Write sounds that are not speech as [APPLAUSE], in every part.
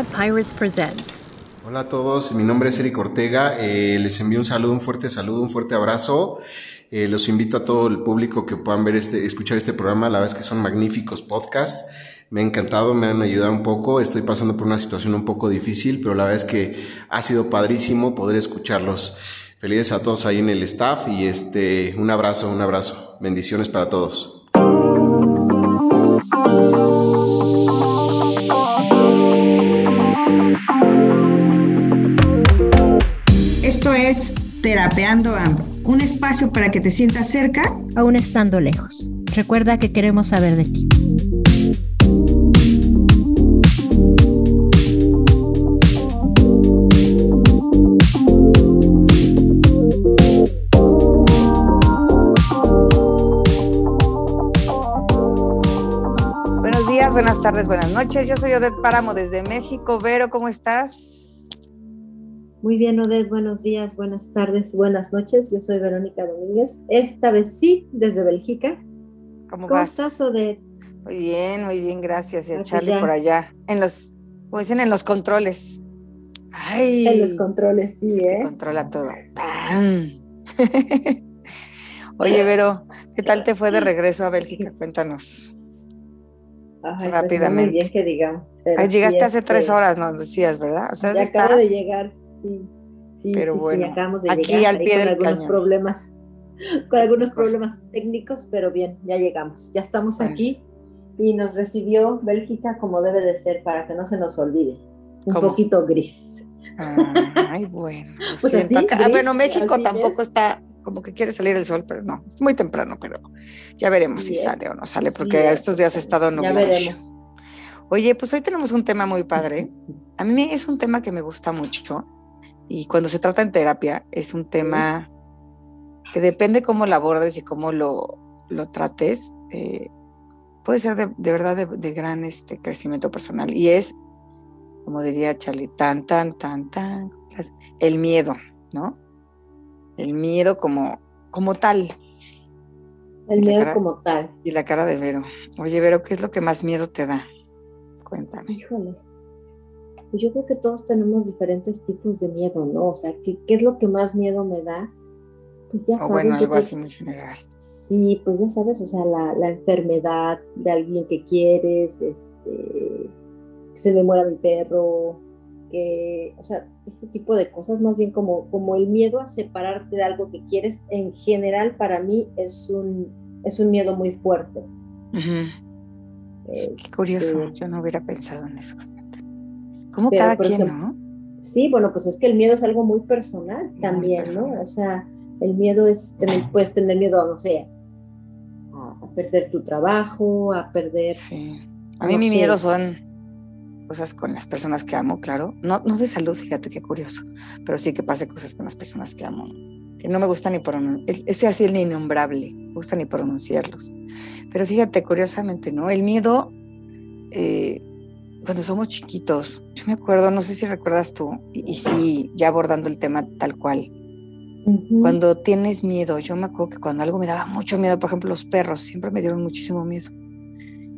Pirates presents. Hola a todos, mi nombre es Eric Ortega. Eh, les envío un saludo, un fuerte saludo, un fuerte abrazo. Eh, los invito a todo el público que puedan ver este, escuchar este programa. La verdad es que son magníficos podcasts. Me ha encantado, me han ayudado un poco. Estoy pasando por una situación un poco difícil, pero la verdad es que ha sido padrísimo poder escucharlos. Felices a todos ahí en el staff y este, un abrazo, un abrazo. Bendiciones para todos. Esto es Terapeando Ando, un espacio para que te sientas cerca, aún estando lejos. Recuerda que queremos saber de ti. Buenos días, buenas tardes, buenas noches. Yo soy Odette Páramo desde México. Vero, ¿cómo estás? Muy bien, Odette, buenos días, buenas tardes, buenas noches. Yo soy Verónica Domínguez, esta vez sí, desde Bélgica. ¿Cómo, ¿Cómo vas? estás, Odette? Muy bien, muy bien, gracias. Y a Charlie ya. por allá, en los, como dicen, en los controles. Ay, En los controles, sí, ¿eh? controla todo. ¡Pam! [LAUGHS] Oye, Vero, ¿qué tal te fue de regreso a Bélgica? [LAUGHS] Cuéntanos. Ay, pues, rápidamente. muy bien que digamos. Ay, llegaste sí, hace este, tres horas, nos decías, ¿verdad? O sea, Ya está- acabo de llegar, sí. Sí, Pero sí, sí, bueno, acabamos de aquí llegar al ahí pie con del algunos cañón. problemas, con algunos problemas técnicos, pero bien, ya llegamos. Ya estamos aquí y nos recibió Bélgica como debe de ser para que no se nos olvide. Un ¿Cómo? poquito gris. Ay, bueno. Pues siento. así, Acá- ah, gris, bueno, México tampoco es. está como que quiere salir el sol, pero no, es muy temprano, pero ya veremos Sí, si sale o no sale, porque es estos días ha estado Ya nublado. veremos. Oye, pues hoy tenemos un tema muy padre. A mí es un tema que me gusta mucho y cuando se trata en terapia es un tema que depende cómo lo abordes y cómo lo, lo trates, eh, puede ser de, de verdad de, de gran este, crecimiento personal y es, como diría Charlie, tan, tan, tan, tan, el miedo, ¿no? El miedo como, como tal. El Y miedo cara- como tal. Y la cara de Vero. Oye, Vero, ¿qué es lo que más miedo te da? Cuéntame. Híjole. Pues yo creo que todos tenemos diferentes tipos de miedo, ¿no? O sea, ¿qué, qué es lo que más miedo me da? Pues ya O sabes, bueno, yo algo creo- así muy general. Sí, pues ya sabes, o sea, la, la enfermedad de alguien que quieres, este, que se me muera mi perro, que, o sea, ese tipo de cosas, más bien como, como el miedo a separarte de algo que quieres, en general para mí es un, es un miedo muy fuerte. Ujú. Qué Este, curioso, yo no hubiera pensado en eso. Como Pero, cada quien, ejemplo, ¿no? Sí, bueno, pues es que el miedo es algo muy personal Muy también, personal. ¿no? O sea, el miedo es, puedes tener miedo, no sé, a, a perder tu trabajo, a perder, Sí. A mí no mi sé. miedo son cosas con las personas que amo, claro. No, no de salud, fíjate qué curioso, pero sí que pase cosas con las personas que amo, que no me gusta ni pronunciar, ese así el innombrable, no me gusta ni pronunciarlos. Pero fíjate, curiosamente, ¿no? El miedo, eh, cuando somos chiquitos, yo me acuerdo, no sé si recuerdas tú, y, y sí, ya abordando el tema tal cual, cuando tienes miedo, yo me acuerdo que cuando algo me daba mucho miedo, por ejemplo, los perros, siempre me dieron muchísimo miedo.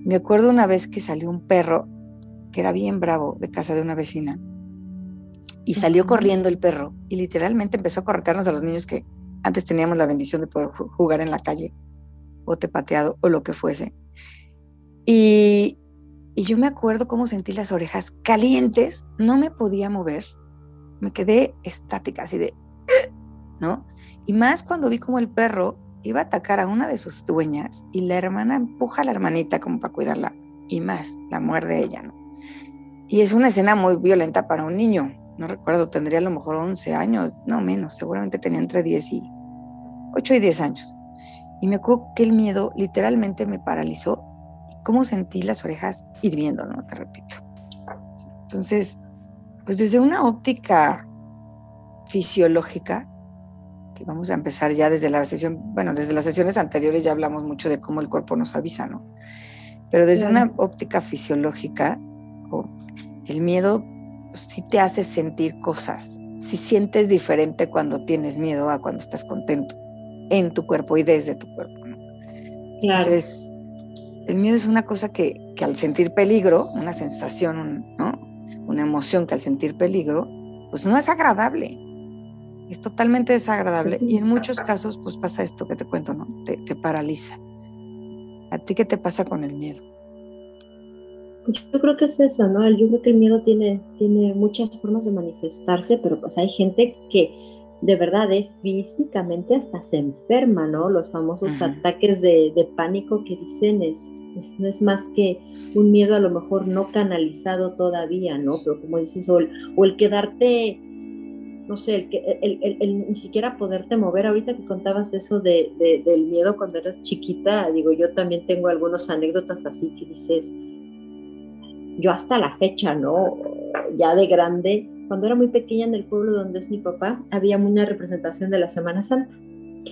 Me acuerdo una vez que salió un perro que era bien bravo de casa de una vecina y salió corriendo el perro y literalmente empezó a corretearnos a los niños que antes teníamos la bendición de poder ju- jugar en la calle, bote pateado o lo que fuese. Y, y yo me acuerdo cómo sentí las orejas calientes, no me podía mover, me quedé estática, así de, [CLEARS THROAT] ¿no? Y más cuando vi como el perro iba a atacar a una de sus dueñas y la hermana empuja a la hermanita como para cuidarla y más, la muerde ella, ¿no? Y es una escena muy violenta para un niño, no recuerdo, tendría a lo mejor 11 años, no menos, seguramente tenía entre 10 y 8 y 10 años. Y me acuerdo que el miedo literalmente me paralizó cómo sentí las orejas hirviendo, ¿no? Te repito. Entonces, pues desde una óptica fisiológica, que vamos a empezar ya desde la sesión, bueno, desde las sesiones anteriores ya hablamos mucho de cómo el cuerpo nos avisa, ¿no? Pero desde Claro. una óptica fisiológica, el miedo sí te hace sentir cosas, si sientes diferente cuando tienes miedo a cuando estás contento en tu cuerpo y desde tu cuerpo, ¿no? Claro. Entonces, el miedo es una cosa que, que al sentir peligro, una sensación, un- ¿no? una emoción que al sentir peligro, pues no es agradable. Es totalmente desagradable y en muchos casos pues pasa esto que te cuento, ¿no? Te, te paraliza. ¿A ti qué te pasa con el miedo? Pues yo creo que es eso, ¿no? Yo creo que el miedo tiene, tiene muchas formas de manifestarse, pero pues hay gente que de verdad es físicamente hasta se enferma, ¿no? Los famosos ataques de, de, pánico que dicen es, no es más que un miedo a lo mejor no canalizado todavía, ¿no? Pero como dices, o el, o el quedarte, no sé, el, el, el, ni siquiera poderte mover. Ahorita que contabas eso de, de, del miedo cuando eras chiquita, digo, yo también tengo algunas anécdotas así que dices, yo hasta la fecha, ¿no? Ya de grande, cuando era muy pequeña en el pueblo donde es mi papá, había una representación de la Semana Santa.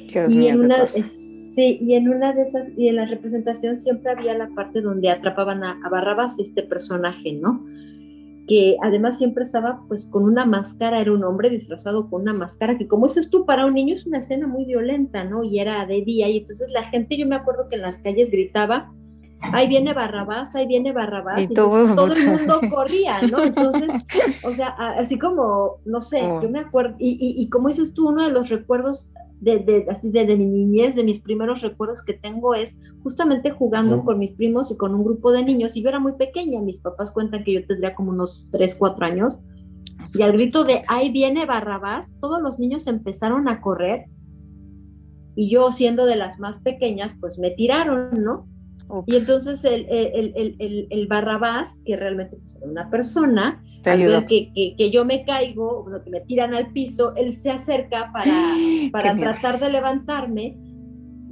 Dios y, en una, sí, y en una de esas, y en la representación siempre había la parte donde atrapaban a, a Barrabás, este personaje, ¿no? que además siempre estaba pues con una máscara, era un hombre disfrazado con una máscara, que como dices tú, para un niño es una escena muy violenta, ¿no? Y era de día, y entonces la gente, yo me acuerdo que en las calles gritaba, ahí viene Barrabás, ahí viene Barrabás, y, todo, el mundo [LAUGHS] corría, ¿no? Entonces, o sea, así como, no sé, oh. yo me acuerdo, y, y, como dices tú, uno de los recuerdos de, de, así de, de, mi niñez, de mis primeros recuerdos que tengo es justamente jugando oh. con mis primos y con un grupo de niños, y yo era muy pequeña, mis papás cuentan que yo tendría como unos 3, 4 años, y al grito de ahí viene Barrabás, todos los niños empezaron a correr, y yo siendo de las más pequeñas, pues me tiraron, ¿no? Y entonces el, el, el, el, Barrabás, que realmente es pues, una persona, que, que, que, yo me caigo, que me tiran al piso, él se acerca para, [GASPS] para tratar de levantarme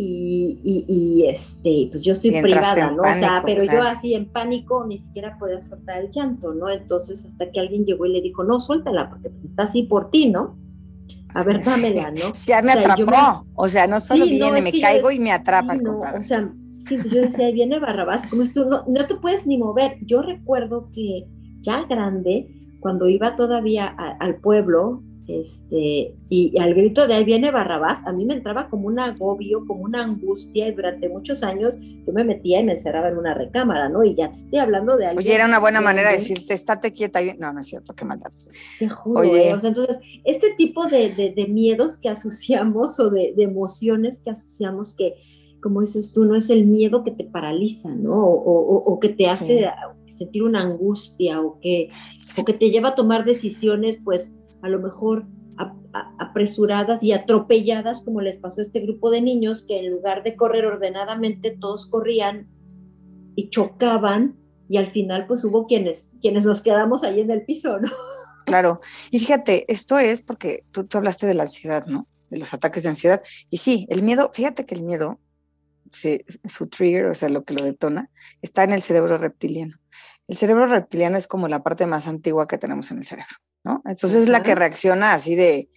y, y, y, este, pues yo estoy privada, ¿no? o sea, pero yo así en pánico ni siquiera podía soltar el llanto, ¿no? Entonces hasta que alguien llegó y le dijo, no, suéltala, porque pues está así por ti, ¿no? A ver, dámela, ¿no? Ya me atrapó, o sea, no solo viene, me caigo y me atrapa el no, O sea, Sí, yo decía, ahí viene Barrabás, como tú, no, no te puedes ni mover. Yo recuerdo que ya grande, cuando iba todavía al pueblo, este, y, al grito de ahí viene Barrabás, a mí me entraba como un agobio, como una angustia, y durante muchos años yo me metía y me encerraba en una recámara, ¿no? Y ya te estoy hablando de algo. Oye, era una buena manera de decirte, estate quieta. Y... No, no es cierto, qué maldad. Te juro, Oye. Eh, o sea, entonces, este tipo de, de, de, miedos que asociamos o de, de emociones que asociamos que como dices tú, no es el miedo que te paraliza, ¿no? O, que te hace sentir una angustia o que, que te lleva a tomar decisiones, pues a lo mejor apresuradas y atropelladas, como les pasó a este grupo de niños, que en lugar de correr ordenadamente, todos corrían y chocaban y al final pues hubo quienes, quienes nos quedamos ahí en el piso, ¿no? Claro, y fíjate, esto es porque tú, tú hablaste de la ansiedad, ¿no? De los ataques de ansiedad. Y sí, el miedo, fíjate que el miedo su trigger, o sea, lo que lo detona, está en el cerebro reptiliano. El cerebro reptiliano es como la parte más antigua que tenemos en el cerebro, ¿no? Entonces es la que reacciona así de,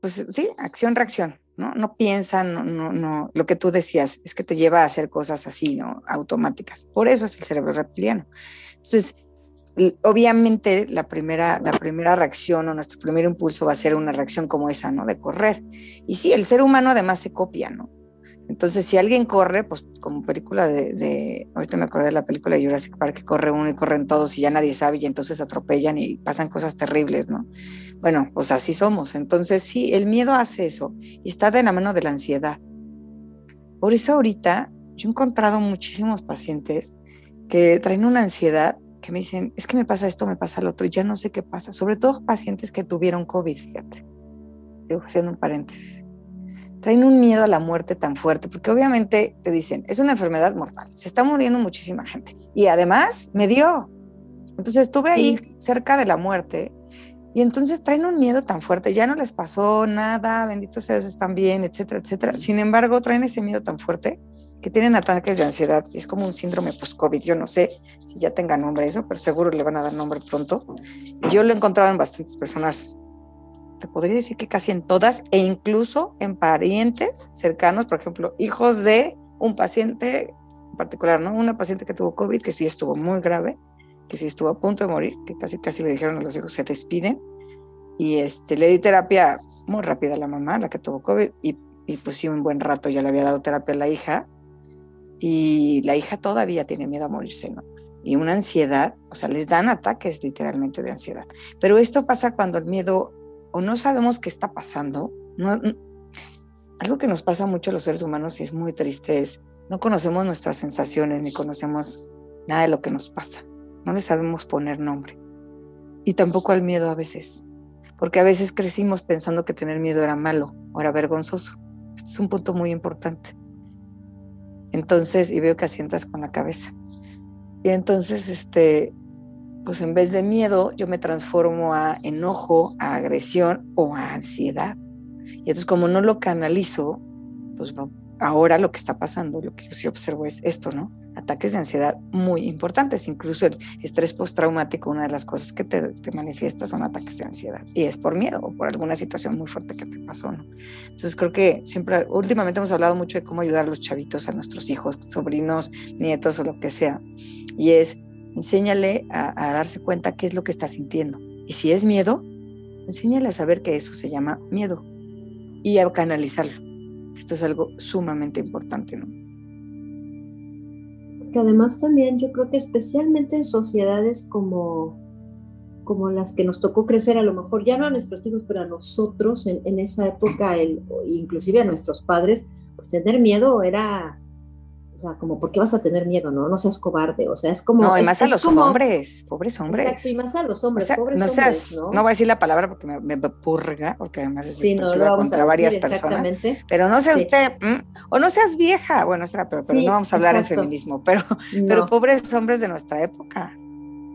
pues sí, acción, reacción, ¿no? No piensa, no, no, no, lo que tú decías es que te lleva a hacer cosas así, ¿no? Automáticas. Por eso es el cerebro reptiliano. Entonces, obviamente la primera, la primera reacción o nuestro primer impulso va a ser una reacción como esa, ¿no? De correr. Y sí, el ser humano además se copia, ¿no? Entonces, si alguien corre, pues como película de, ahorita me acordé de la película de Jurassic Park, que corre uno y corren todos y ya nadie sabe y entonces atropellan y pasan cosas terribles, ¿no? Bueno, pues así somos. Entonces, sí, el miedo hace eso y está de la mano de la ansiedad. Por eso ahorita yo he encontrado muchísimos pacientes que traen una ansiedad que me dicen, es que me pasa esto, me pasa lo otro, y ya no sé qué pasa. Sobre todo pacientes que tuvieron COVID, fíjate. Estoy haciendo un paréntesis traen un miedo a la muerte tan fuerte, porque obviamente te dicen, es una enfermedad mortal, se está muriendo muchísima gente. Y además me dio. Entonces estuve ahí cerca de la muerte y entonces traen un miedo tan fuerte, ya no les pasó nada, bendito sea Dios, están bien, etcétera, etcétera. Sin embargo, traen ese miedo tan fuerte que tienen ataques de ansiedad, es como un síndrome post-COVID, yo no sé si ya tenga nombre eso, pero seguro le van a dar nombre pronto. Y yo lo he encontrado en bastantes personas te podría decir que casi en todas, e incluso en parientes cercanos, por ejemplo, hijos de un paciente particular, ¿no? Una paciente que tuvo COVID, que sí estuvo muy grave, que sí estuvo a punto de morir, que casi casi le dijeron a los hijos, se despiden. Y este, le di terapia muy rápida a la mamá, la que tuvo COVID, y, y pues sí, un buen rato ya le había dado terapia a la hija. Y la hija todavía tiene miedo a morirse, ¿no? y una ansiedad, o sea, les dan ataques literalmente de ansiedad. Pero esto pasa cuando el miedo o no sabemos qué está pasando. No, algo que nos pasa mucho a los seres humanos y es muy triste es no conocemos nuestras sensaciones ni conocemos nada de lo que nos pasa. No le sabemos poner nombre. Y tampoco al miedo a veces. Porque a veces crecimos pensando que tener miedo era malo o era vergonzoso. Este es un punto muy importante. Entonces, y veo que asientas con la cabeza. Y entonces, este, pues en vez de miedo, yo me transformo a enojo, a agresión o a ansiedad. Y entonces, como no lo canalizo, pues ahora lo que está pasando, lo que yo sí observo es esto, ¿no? Ataques de ansiedad muy importantes, incluso el estrés postraumático, una de las cosas que te, te, manifiesta son ataques de ansiedad y es por miedo o por alguna situación muy fuerte que te pasó, ¿no? Entonces creo que siempre, últimamente hemos hablado mucho de cómo ayudar a los chavitos, a nuestros hijos, sobrinos, nietos o lo que sea, y es enséñale a, darse cuenta qué es lo que está sintiendo. Y si es miedo, enséñale a saber que eso se llama miedo y a canalizarlo esto es algo sumamente importante, ¿no? Que además también yo creo que especialmente en sociedades como, como las que nos tocó crecer, a lo mejor ya no a nuestros hijos, pero a nosotros en, en esa época, el, inclusive a nuestros padres, pues tener miedo era sea, como, ¿por qué vas a tener miedo? No, no seas cobarde. O sea, es como. No, y más a los hombres, pobres hombres. Exacto, y más a los hombres, pobres no seas, hombres. ¿no? no voy a decir la palabra porque me, me purga, porque además es sí, no, contra varias personas. Pero no sea usted, o no seas vieja, bueno, será pero, pero no vamos a hablar de feminismo, pero, pero pobres hombres de nuestra época.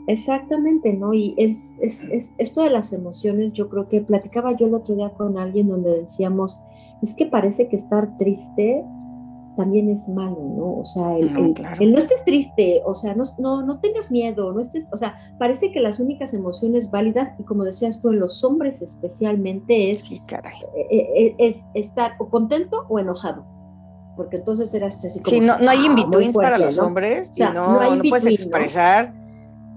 Exactamente, ¿no? Y es, es, es, esto de las emociones, yo creo que platicaba yo el otro día con alguien donde decíamos, es que parece que estar triste también es malo, ¿no? O sea, el no, no estés triste, o sea, no, no, no, tengas miedo, no estés, o sea, parece que las únicas emociones válidas, y como decías tú, en los hombres especialmente, es, sí, caray. Eh, eh, eh, es, estar o contento o enojado. Porque entonces eras así como. Sí, no, no hay in betweens para los hombres, o sea, no, no, puedes expresar.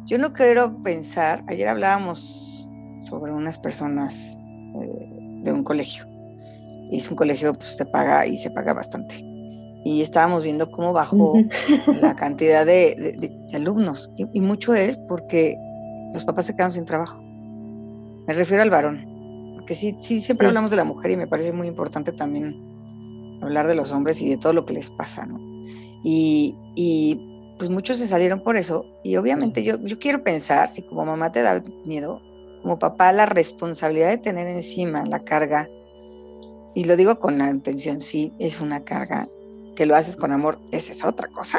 Yo no quiero pensar, ayer hablábamos sobre unas personas de un colegio, y es un colegio, pues te paga y se paga bastante y estábamos viendo cómo bajó la cantidad de, alumnos. Y, mucho es porque los papás se quedaron sin trabajo. Me refiero al varón, porque sí, sí siempre hablamos de la mujer y me parece muy importante también hablar de los hombres y de todo lo que les pasa, ¿no? Y, y pues muchos se salieron por eso. Y obviamente yo, yo quiero pensar, si como mamá te da miedo, como papá la responsabilidad de tener encima la carga, y lo digo con la intención, sí, es una carga que lo haces con amor, esa es otra cosa.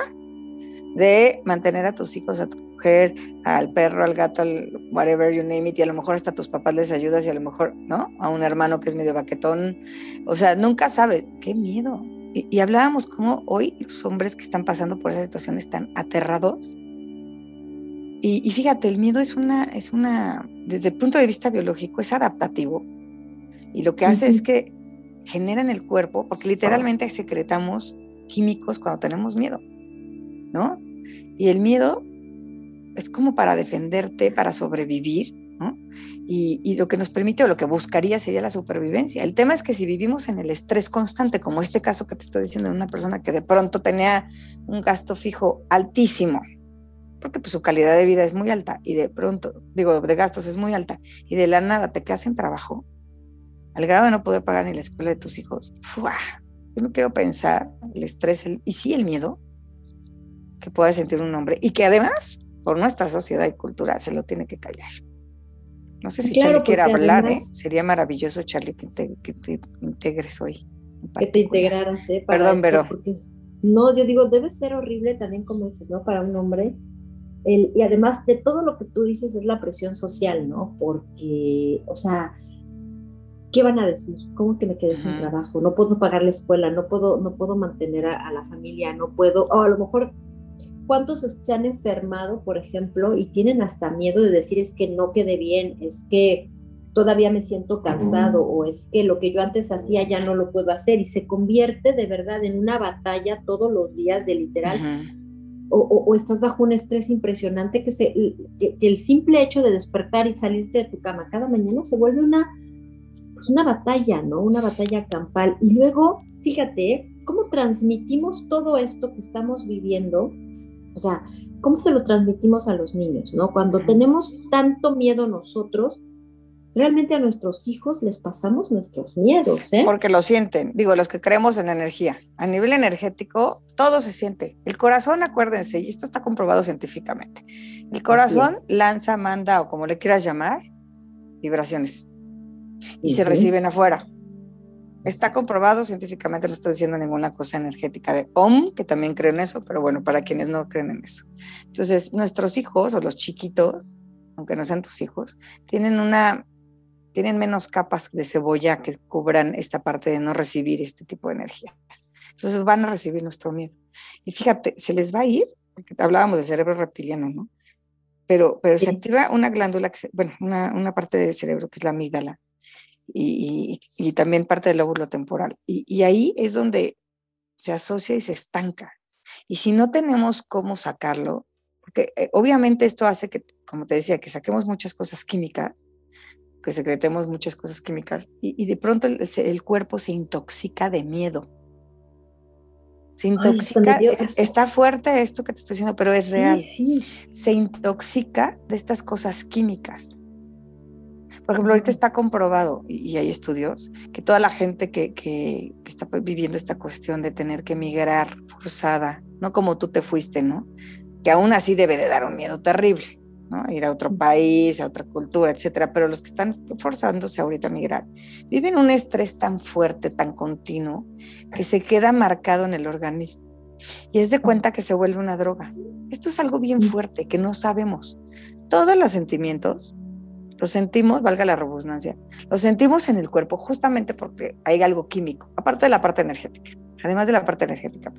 De mantener a tus hijos, a tu mujer, al perro, al gato, al whatever you name it, y a lo mejor hasta a tus papás les ayudas y a lo mejor, ¿no? A un hermano que es medio baquetón. O sea, nunca sabes. Qué miedo. Y, hablábamos cómo hoy los hombres que están pasando por esa situación están aterrados. Y, y, fíjate, el miedo es una, es una, desde el punto de vista biológico, es adaptativo. Y lo que hace es que genera en el cuerpo, porque literalmente secretamos químicos cuando tenemos miedo, ¿no? Y el miedo es como para defenderte, para sobrevivir, ¿no? Y, lo que nos permite o lo que buscaría sería la supervivencia. El tema es que si vivimos en el estrés constante, como este caso que te estoy diciendo de una persona que de pronto tenía un gasto fijo altísimo, porque pues su calidad de vida es muy alta y de pronto, digo, de gastos es muy alta, y de la nada te quedas en trabajo, al grado de no poder pagar ni la escuela de tus hijos, ¡fua! Yo no quiero pensar el estrés y sí el miedo que pueda sentir un hombre y que además, por nuestra sociedad y cultura, se lo tiene que callar. No sé si Charlie quiere hablar, ¿eh? sería maravilloso, Charlie, que te, que te integres hoy. Que te integraras, ¿eh? Perdón, pero. no, yo digo, debe ser horrible también, como dices, ¿no? Para un hombre. El, y además de todo lo que tú dices es la presión social, ¿no? Porque, o sea, ¿qué van a decir? ¿Cómo que me quedé sin trabajo? No puedo pagar la escuela, no puedo, no puedo mantener a, la familia, no puedo, o a lo mejor, ¿cuántos se han enfermado, por ejemplo, y tienen hasta miedo de decir es que no quedé bien, es que todavía me siento cansado o es que lo que yo antes hacía ya no lo puedo hacer y se convierte de verdad en una batalla todos los días de literal. o, estás bajo un estrés impresionante que, se, que el simple hecho de despertar y salirte de tu cama cada mañana se vuelve una pues, una batalla, ¿no? Una batalla campal. Y luego, fíjate, cómo transmitimos todo esto que estamos viviendo. O sea, cómo se lo transmitimos a los niños, ¿no? Cuando tenemos tanto miedo nosotros, realmente a nuestros hijos les pasamos nuestros miedos, ¿eh? Porque lo sienten, digo, los que creemos en la energía. A nivel energético, todo se siente. El corazón, acuérdense, y esto está comprobado científicamente, el corazón lanza, manda o como le quieras llamar, vibraciones y se reciben afuera. Está comprobado científicamente, no estoy diciendo ninguna cosa energética de OM, que también creen eso, pero bueno, para quienes no creen en eso. Entonces, nuestros hijos o los chiquitos, aunque no sean tus hijos, tienen una tienen menos capas de cebolla que cubran esta parte de no recibir este tipo de energías. Entonces van a recibir nuestro miedo. Y fíjate, se les va a ir, porque hablábamos de cerebro reptiliano, ¿no? Pero, pero se activa una glándula, que bueno, una, una, parte del cerebro que es la amígdala y, y, también parte del lóbulo temporal. Y, y ahí es donde se asocia y se estanca. Y si no tenemos cómo sacarlo, porque eh, obviamente esto hace que, como te decía, que saquemos muchas cosas químicas, que secretemos muchas cosas químicas y, de pronto el, cuerpo se intoxica de miedo. Se intoxica, está fuerte esto que te estoy diciendo, pero es real. Se intoxica de estas cosas químicas. Por ejemplo, ahorita está comprobado, y, hay estudios, que toda la gente que, que, que, está viviendo esta cuestión de tener que migrar forzada, no como tú te fuiste, ¿no? Que aún así debe de dar un miedo terrible ir a otro país, a otra cultura, etcétera. Pero los que están forzándose ahorita a migrar viven un estrés tan fuerte, tan continuo, que se queda marcado en el organismo. Y es de cuenta que se vuelve una droga. Esto es algo bien fuerte que no sabemos. Todos los sentimientos los sentimos, valga la redundancia, los sentimos en el cuerpo justamente porque hay algo químico, aparte de la parte energética. Además de la parte energética,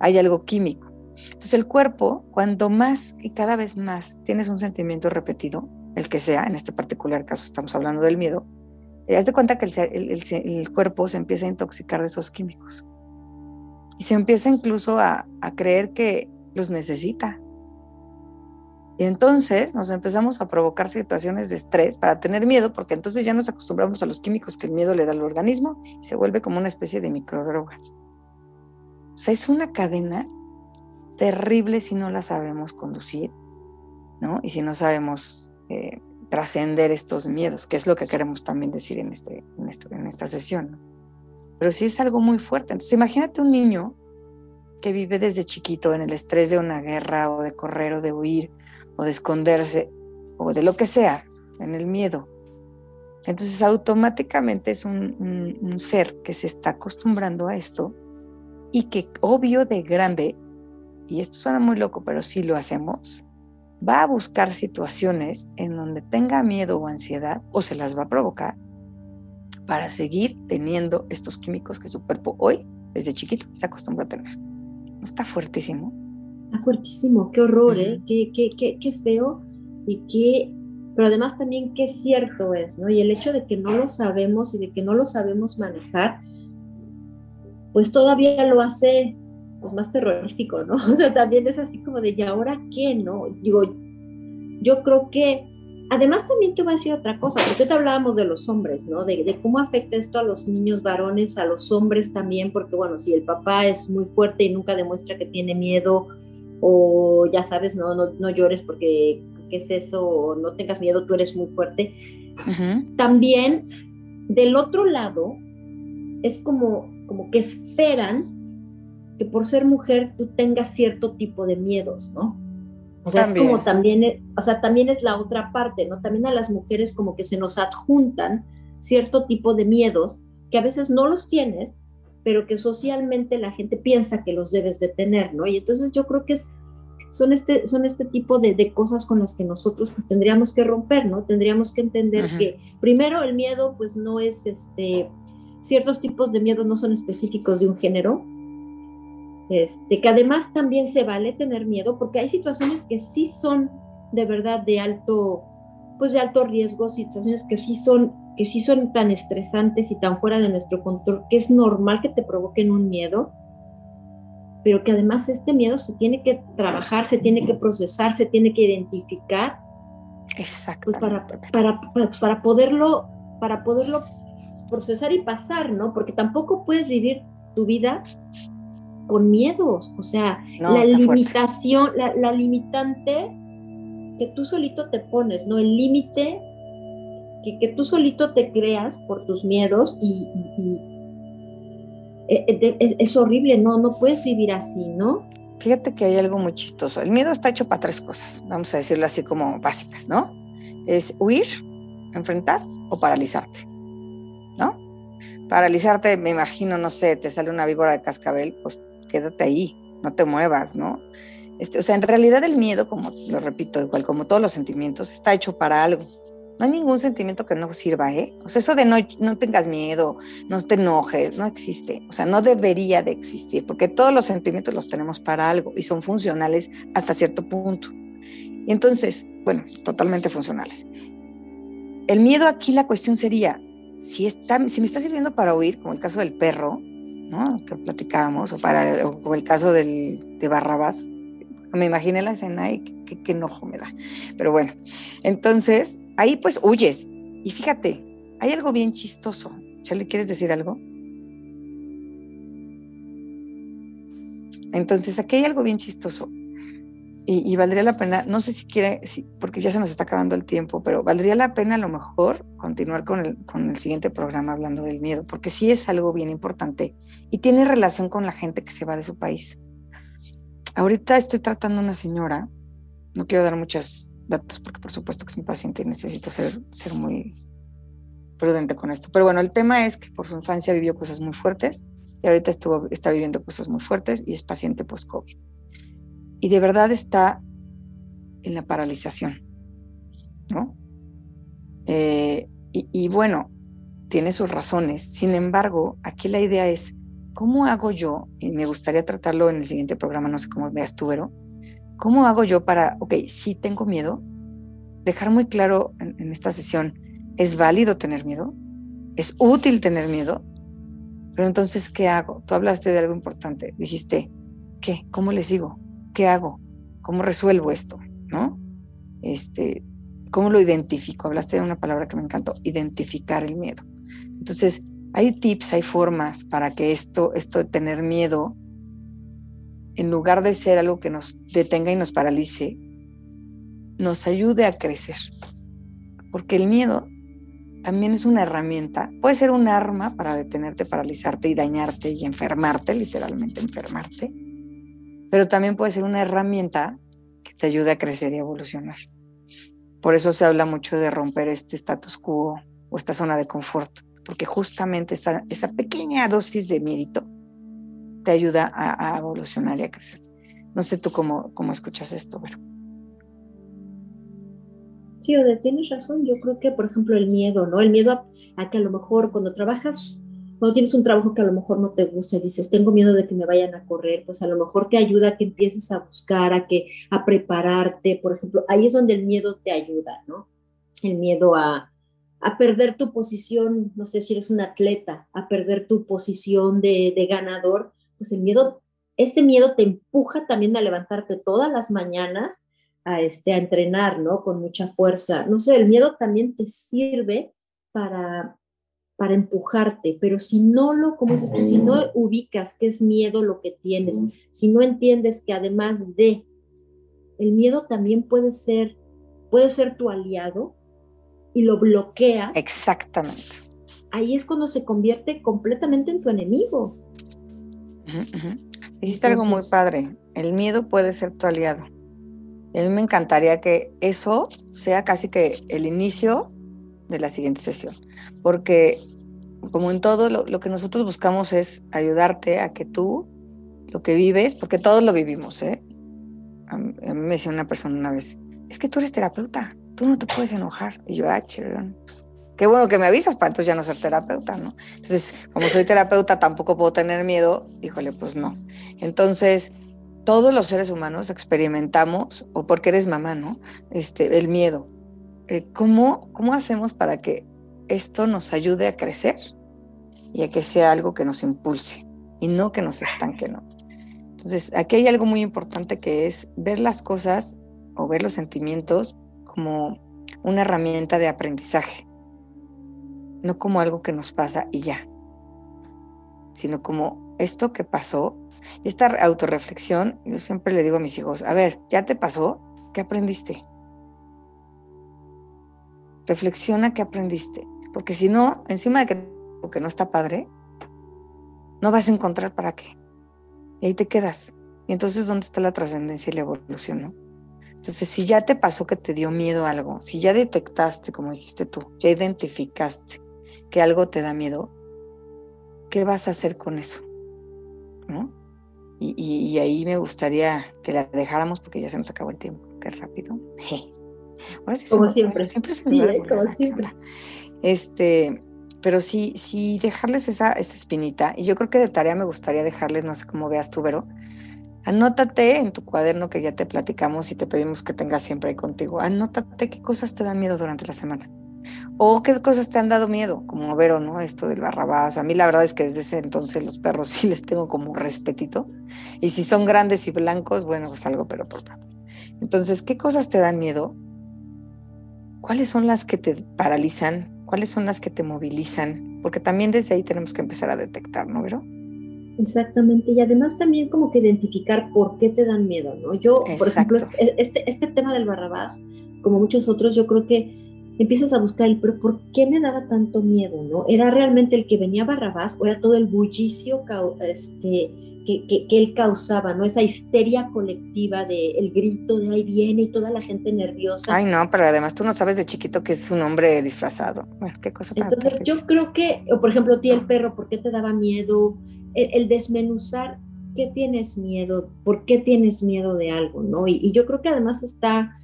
hay algo químico entonces el cuerpo, cuando más y cada vez más tienes un sentimiento repetido, el que sea, en este particular caso estamos hablando del miedo, te das de cuenta que el, cuerpo se empieza a intoxicar de esos químicos. Y se empieza incluso a, a creer que los necesita. Y entonces nos empezamos a provocar situaciones de estrés para tener miedo, porque entonces ya nos acostumbramos a los químicos que el miedo le da al organismo y se vuelve como una especie de microdroga. O sea, es una cadena terrible si no la sabemos conducir, ¿no? Y si no sabemos eh, trascender estos miedos, que es lo que queremos también decir en, este, en, en esta sesión, ¿no? Pero sí es algo muy fuerte. Entonces, imagínate un niño que vive desde chiquito en el estrés de una guerra o de correr o de huir o de esconderse o de lo que sea, en el miedo. Entonces automáticamente es un, un ser que se está acostumbrando a esto y que obvio de grande y esto suena muy loco, pero si lo hacemos, va a buscar situaciones en donde tenga miedo o ansiedad o se las va a provocar para seguir teniendo estos químicos que su cuerpo hoy, desde chiquito, se acostumbra a tener. ¿No está fuertísimo? Está fuertísimo, qué horror, ¿eh? qué, qué, qué, qué feo y qué, pero además también qué cierto es, ¿no? Y el hecho de que no lo sabemos y de que no lo sabemos manejar, pues todavía lo hace pues, más terrorífico, ¿no? [LAUGHS] O sea, también es así como de, ¿y ahora qué, no? Digo, yo creo que, además también te voy a decir otra cosa, porque te hablábamos de los hombres, ¿no? De, de, cómo afecta esto a los niños varones, a los hombres también, porque bueno, si el papá es muy fuerte y nunca demuestra que tiene miedo, o ya sabes, no, no, no llores porque, ¿qué es eso? O no tengas miedo, tú eres muy fuerte. También, del otro lado, es como, como que esperan que por ser mujer tú tengas cierto tipo de miedos, ¿no? O sea, es como también, e, o sea, también es la otra parte, ¿no? También a las mujeres como que se nos adjuntan cierto tipo de miedos que a veces no los tienes, pero que socialmente la gente piensa que los debes de tener, ¿no? Y entonces yo creo que es, son, este, son este tipo de, de cosas con las que nosotros pues, tendríamos que romper, ¿no? Tendríamos que entender que primero el miedo pues no es, este, ciertos tipos de miedo no son específicos de un género, este, que además también se vale tener miedo porque hay situaciones que sí son de verdad de alto, pues de alto riesgo, situaciones que sí son, que sí son tan estresantes y tan fuera de nuestro control que es normal que te provoquen un miedo, pero que además este miedo se tiene que trabajar, se tiene que procesar, se tiene que identificar. Exacto. Pues para, para, para poderlo, para poderlo procesar y pasar, ¿no? Porque tampoco puedes vivir tu vida con miedos, o sea, la limitación, la, limitante que tú solito te pones, ¿no? El límite que, tú solito te creas por tus miedos y, e, e, es, es, horrible, ¿no? No puedes vivir así, ¿no? Fíjate que hay algo muy chistoso. El miedo está hecho para tres cosas, vamos a decirlo así como básicas, ¿no? Es huir, enfrentar o paralizarte, ¿no? Paralizarte, me imagino, no sé, te sale una víbora de cascabel, pues quédate ahí, no te muevas, ¿no? Este, o sea, en realidad el miedo, como lo repito, igual como todos los sentimientos, está hecho para algo. No hay ningún sentimiento que no sirva, ¿eh? O sea, eso de no, no tengas miedo, no te enojes, no existe. O sea, no debería de existir, porque todos los sentimientos los tenemos para algo y son funcionales hasta cierto punto. Y entonces, bueno, totalmente funcionales. El miedo aquí la cuestión sería, si, está, si me está sirviendo para huir, como el caso del perro, que platicábamos, o, para, como el caso del, de Barrabás. Me imaginé la escena y qué, enojo me da. Pero bueno, entonces ahí pues huyes. Y fíjate, hay algo bien chistoso. le ¿quieres decir algo? Entonces, aquí hay algo bien chistoso y, valdría la pena, no sé si quiere, porque ya se nos está acabando el tiempo, pero valdría la pena a lo mejor continuar con el, con el siguiente programa hablando del miedo, porque sí es algo bien importante y tiene relación con la gente que se va de su país. Ahorita estoy tratando a una señora, no quiero dar muchos datos porque por supuesto que es mi paciente y necesito ser, ser muy prudente con esto, pero bueno, el tema es que por su infancia vivió cosas muy fuertes y ahorita estuvo, está viviendo cosas muy fuertes y es paciente post-COVID y de verdad está en la paralización, ¿no? Eh, y, bueno, tiene sus razones. Sin embargo, aquí la idea es, ¿cómo hago yo? Y me gustaría tratarlo en el siguiente programa, no sé cómo veas tú, Vero. ¿Cómo hago yo para, ok, sí tengo miedo, dejar muy claro en, en esta sesión, ¿es válido tener miedo? ¿Es útil tener miedo? Pero entonces, ¿qué hago? Tú hablaste de algo importante. Dijiste, ¿qué? ¿Cómo le sigo? ¿Qué hago? ¿Cómo resuelvo esto? ¿No? Este, ¿Cómo lo identifico? Hablaste de una palabra que me encantó, identificar el miedo. Entonces, hay tips, hay formas para que esto, esto de tener miedo, en lugar de ser algo que nos detenga y nos paralice, nos ayude a crecer. Porque el miedo también es una herramienta, puede ser un arma para detenerte, paralizarte y dañarte y enfermarte, literalmente enfermarte, pero también puede ser una herramienta que te ayude a crecer y evolucionar. Por eso se habla mucho de romper este status quo o esta zona de confort, porque justamente esa, esa pequeña dosis de mérito te ayuda a, evolucionar y a crecer. No sé tú cómo, cómo escuchas esto, pero... Sí, Ode, tienes razón. Yo creo que, por ejemplo, el miedo, ¿no? El miedo a, a, que a lo mejor cuando trabajas cuando tienes un trabajo que a lo mejor no te gusta y dices, tengo miedo de que me vayan a correr, pues a lo mejor te ayuda a que empieces a buscar, a que a prepararte, por ejemplo, ahí es donde el miedo te ayuda, ¿no? El miedo a, a perder tu posición, no sé si eres un atleta, a perder tu posición de, de ganador, pues el miedo, este miedo te empuja también a levantarte todas las mañanas a, este, a entrenar, ¿no? Con mucha fuerza. No sé, el miedo también te sirve para para empujarte, pero si no lo, como dices tú, si no ubicas que es miedo lo que tienes, si no entiendes que además de, el miedo también puede ser, puede ser tu aliado y lo bloqueas. Exactamente. Ahí es cuando se convierte completamente en tu enemigo. Dijiste algo muy padre, el miedo puede ser tu aliado. a mí me encantaría que eso sea casi que el inicio de la siguiente sesión, porque como en todo, lo, que nosotros buscamos es ayudarte a que tú, lo que vives, porque todos lo vivimos, ¿eh? A, mí me decía una persona una vez, es que tú eres terapeuta, tú no te puedes enojar. Y yo, ah, pues, qué bueno que me avisas para entonces ya no ser terapeuta, ¿no? Entonces, como soy terapeuta, tampoco puedo tener miedo, híjole, pues no. Entonces, todos los seres humanos experimentamos, o porque eres mamá, ¿no? Este, el miedo. Eh, ¿cómo, ¿Cómo hacemos para que esto nos ayude a crecer y a que sea algo que nos impulse y no que nos estanque, ¿no? Entonces, aquí hay algo muy importante que es ver las cosas o ver los sentimientos como una herramienta de aprendizaje, no como algo que nos pasa y ya, sino como esto que pasó Y esta autorreflexión, yo siempre le digo a mis hijos, a ver, ¿ya te pasó? ¿Qué aprendiste? Reflexiona qué aprendiste. Porque si no, encima de que, que no está padre, no vas a encontrar para qué. Y ahí te quedas. Y entonces, ¿dónde está la trascendencia y la evolución? No? Entonces, si ya te pasó que te dio miedo algo, si ya detectaste, como dijiste tú, ya identificaste que algo te da miedo, ¿qué vas a hacer con eso? ¿No? Y, ahí me gustaría que la dejáramos porque ya se nos acabó el tiempo. Qué rápido. [LAUGHS] como siempre. siempre se me ¿eh? como siempre. Este, pero sí, sí dejarles esa, esa espinita. Y yo creo que de tarea me gustaría dejarles, no sé cómo veas tú, Vero, Anótate en tu cuaderno que ya te platicamos y te pedimos que tengas siempre ahí contigo. Anótate qué cosas te dan miedo durante la semana. O qué cosas te han dado miedo, como Vero, ¿no? Esto del barrabás. A mí la verdad es que desde ese entonces los perros [LAUGHS] sí les tengo como respetito. Y si son grandes y blancos, bueno, pues algo, pero por favor. Entonces, ¿qué cosas te dan miedo? ¿Cuáles son las que te paralizan? ¿Cuáles son las que te movilizan? Porque también desde ahí tenemos que empezar a detectar, ¿no, Vero? Exactamente, y además también como que identificar por qué te dan miedo, ¿no? Yo, por ejemplo, este, este tema del Barrabás, como muchos otros, yo creo que empiezas a buscar el, pero ¿por qué me daba tanto miedo, no? ¿Era realmente el que venía Barrabás o era todo el bullicio este, que, que, que, él causaba, ¿no? Esa histeria colectiva de el grito de ahí viene y toda la gente nerviosa. Ay, no, pero además tú no sabes de chiquito que es un hombre disfrazado. Bueno, qué cosa tan Entonces, yo creo que, o por ejemplo, ti el perro, ¿por qué te daba miedo? el, desmenuzar qué tienes miedo, por qué tienes miedo de algo, ¿no? Y, yo creo que además está,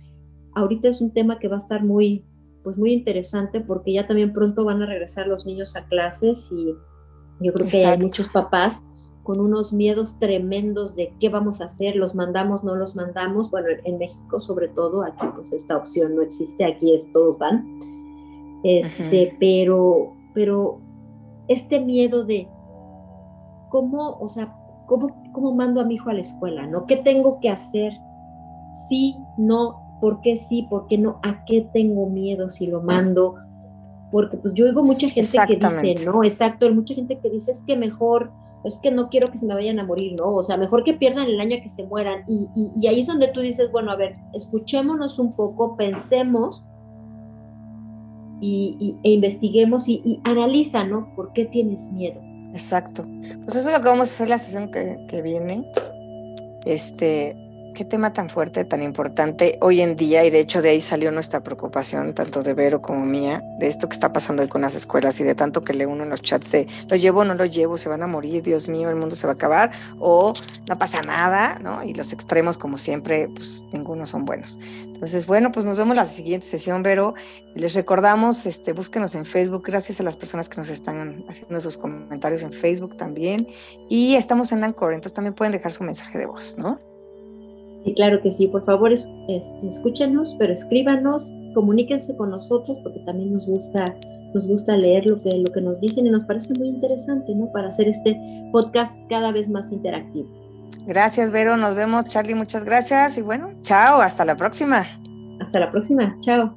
ahorita es un tema que va a estar muy, pues muy interesante porque ya también pronto van a regresar los niños a clases y yo creo que hay muchos papás con unos miedos tremendos de qué vamos a hacer, los mandamos, no los mandamos. Bueno, en México sobre todo, aquí pues esta opción no existe, aquí es todos van. Este, pero, pero este miedo de cómo, o sea, cómo, cómo mando a mi hijo a la escuela, ¿no? ¿Qué tengo que hacer? Sí, no, ¿por qué sí? ¿Por qué no? ¿A qué tengo miedo si lo mando? Porque pues yo oigo mucha gente que dice, ¿no? Exacto, mucha gente que dice, es que mejor, es que no quiero que se me vayan a morir, ¿no? O sea, mejor que pierdan el año que se mueran. Y, y, ahí es donde tú dices, bueno, a ver, escuchémonos un poco, pensemos y, e investiguemos y, y analiza, ¿no? ¿Por qué tienes miedo? Exacto. Pues eso es lo que vamos a hacer la sesión que, que viene. Este, qué tema tan fuerte, tan importante hoy en día, y de hecho de ahí salió nuestra preocupación, tanto de Vero como mía, de esto que está pasando con las escuelas y de tanto que lee uno en los chats de lo llevo o no lo llevo, se van a morir, Dios mío, el mundo se va a acabar, o no pasa nada, ¿no? Y los extremos, como siempre, pues ninguno son buenos. Entonces, bueno, pues nos vemos la siguiente sesión, Vero. Les recordamos, este, búsquenos en Facebook, gracias a las personas que nos están haciendo sus comentarios en Facebook también. Y estamos en Anchor, entonces también pueden dejar su mensaje de voz, ¿no? Sí, claro que sí. Por favor, es, este, escúchenos, pero escríbanos, comuníquense con nosotros porque también nos gusta, nos gusta leer lo que, lo que nos dicen y nos parece muy interesante, ¿no? Para hacer este podcast cada vez más interactivo. Gracias, Vero. Nos vemos, Charlie. Muchas gracias. Y bueno, chao. Hasta la próxima. Hasta la próxima. Chao.